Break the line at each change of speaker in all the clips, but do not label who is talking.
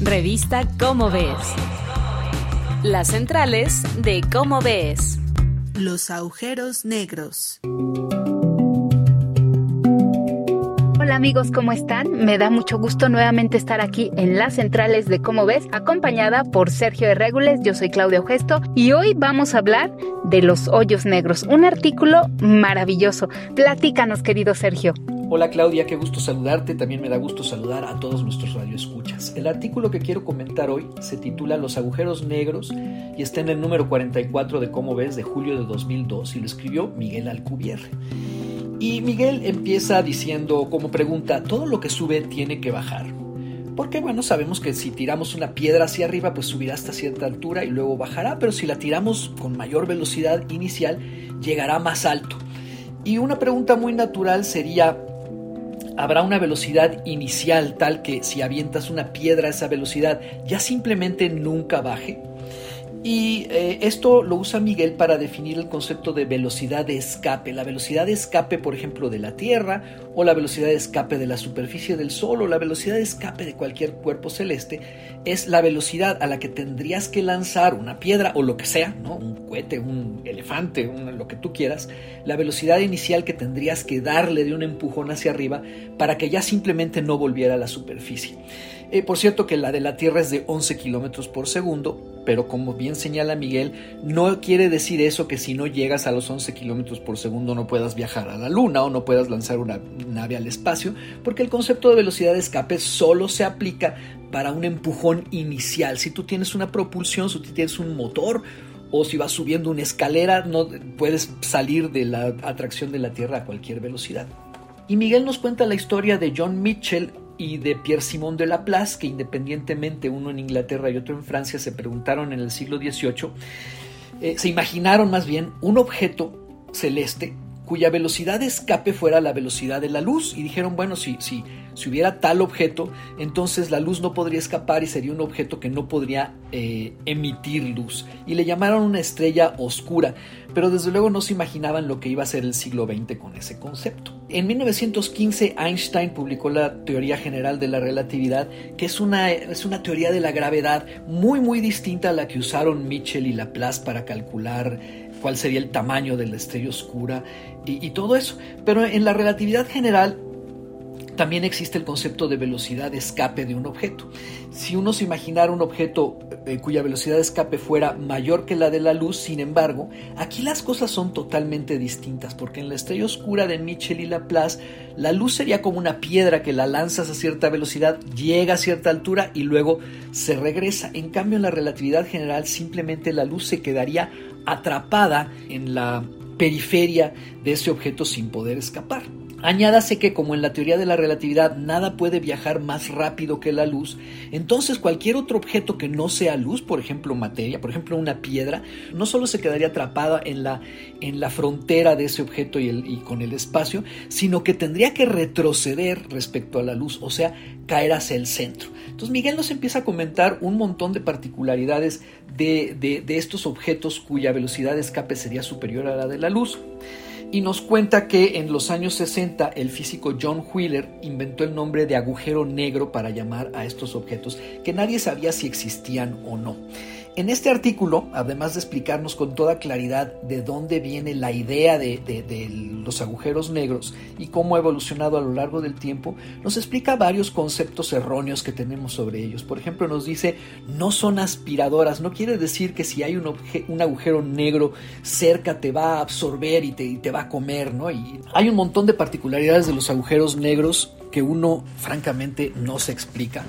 Revista Cómo Ves. Las centrales de Cómo Ves.
Los agujeros negros.
Hola amigos, ¿cómo están? Me da mucho gusto nuevamente estar aquí en las centrales de Cómo Ves, acompañada por Sergio de Regules. Yo soy Claudia Gesto y hoy vamos a hablar de los hoyos negros, un artículo maravilloso. Platícanos, querido Sergio.
Hola Claudia, qué gusto saludarte. También me da gusto saludar a todos nuestros radioescuchas. El artículo que quiero comentar hoy se titula Los agujeros negros y está en el número 44 de Cómo ves de julio de 2002 y lo escribió Miguel Alcubierre. Y Miguel empieza diciendo como pregunta, todo lo que sube tiene que bajar. Porque bueno, sabemos que si tiramos una piedra hacia arriba, pues subirá hasta cierta altura y luego bajará, pero si la tiramos con mayor velocidad inicial, llegará más alto. Y una pregunta muy natural sería, habrá una velocidad inicial tal que si avientas una piedra a esa velocidad ya simplemente nunca baje. Y eh, esto lo usa Miguel para definir el concepto de velocidad de escape. La velocidad de escape, por ejemplo, de la Tierra, o la velocidad de escape de la superficie del Sol, o la velocidad de escape de cualquier cuerpo celeste, es la velocidad a la que tendrías que lanzar una piedra o lo que sea, ¿no? un cohete, un elefante, lo que tú quieras, la velocidad inicial que tendrías que darle de un empujón hacia arriba para que ya simplemente no volviera a la superficie. Eh, por cierto que la de la Tierra es de 11 kilómetros por segundo, pero como bien señala Miguel, no quiere decir eso que si no llegas a los 11 kilómetros por segundo no puedas viajar a la Luna o no puedas lanzar una nave al espacio, porque el concepto de velocidad de escape solo se aplica para un empujón inicial. Si tú tienes una propulsión, si tú tienes un motor, o si vas subiendo una escalera, no puedes salir de la atracción de la Tierra a cualquier velocidad. Y Miguel nos cuenta la historia de John Mitchell, y de Pierre Simon de Laplace, que independientemente uno en Inglaterra y otro en Francia se preguntaron en el siglo XVIII, eh, se imaginaron más bien un objeto celeste cuya velocidad de escape fuera la velocidad de la luz y dijeron, bueno, si, si, si hubiera tal objeto, entonces la luz no podría escapar y sería un objeto que no podría eh, emitir luz. Y le llamaron una estrella oscura, pero desde luego no se imaginaban lo que iba a ser el siglo XX con ese concepto. En 1915 Einstein publicó la teoría general de la relatividad, que es una, es una teoría de la gravedad muy muy distinta a la que usaron Mitchell y Laplace para calcular cuál sería el tamaño de la estrella oscura y, todo eso. Pero en la relatividad general también existe el concepto de velocidad de escape de un objeto. Si uno se imaginara un objeto eh, cuya velocidad de escape fuera mayor que la de la luz, sin embargo, aquí las cosas son totalmente distintas, porque en la estrella oscura de Mitchell y Laplace, la luz sería como una piedra que la lanzas a cierta velocidad, llega a cierta altura y luego se regresa. En cambio, en la relatividad general, simplemente la luz se quedaría atrapada en la periferia de ese objeto sin poder escapar. Añádase que como en la teoría de la relatividad nada puede viajar más rápido que la luz, entonces cualquier otro objeto que no sea luz, por ejemplo materia, por ejemplo una piedra, no solo se quedaría atrapada en la, en la frontera de ese objeto y, con el espacio, sino que tendría que retroceder respecto a la luz, o sea, caer hacia el centro. Entonces Miguel nos empieza a comentar un montón de particularidades de, de, de estos objetos cuya velocidad de escape sería superior a la de la luz y nos cuenta que en los años 60 el físico John Wheeler inventó el nombre de agujero negro para llamar a estos objetos que nadie sabía si existían o no. En este artículo, además de explicarnos con toda claridad de dónde viene la idea de, los agujeros negros y cómo ha evolucionado a lo largo del tiempo, nos explica varios conceptos erróneos que tenemos sobre ellos. Por ejemplo, nos dice, no son aspiradoras, no quiere decir que si hay un, agujero negro cerca te va a absorber y te, y te va a comer, ¿no? Y hay un montón de particularidades de los agujeros negros que uno francamente no se explica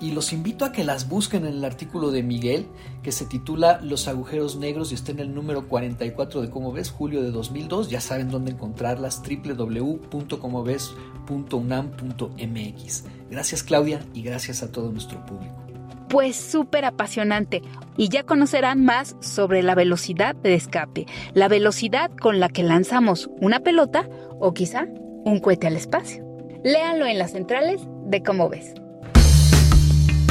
y los invito a que las busquen en el artículo de Miguel que se titula Los agujeros negros y está en el número 44 de Como ves, julio de 2002. Ya saben dónde encontrarlas, www.comoves.unam.mx. Gracias Claudia y gracias a todo nuestro público.
Pues súper apasionante y ya conocerán más sobre la velocidad de escape, la velocidad con la que lanzamos una pelota o quizá un cohete al espacio. Léanlo en las centrales de Como ves.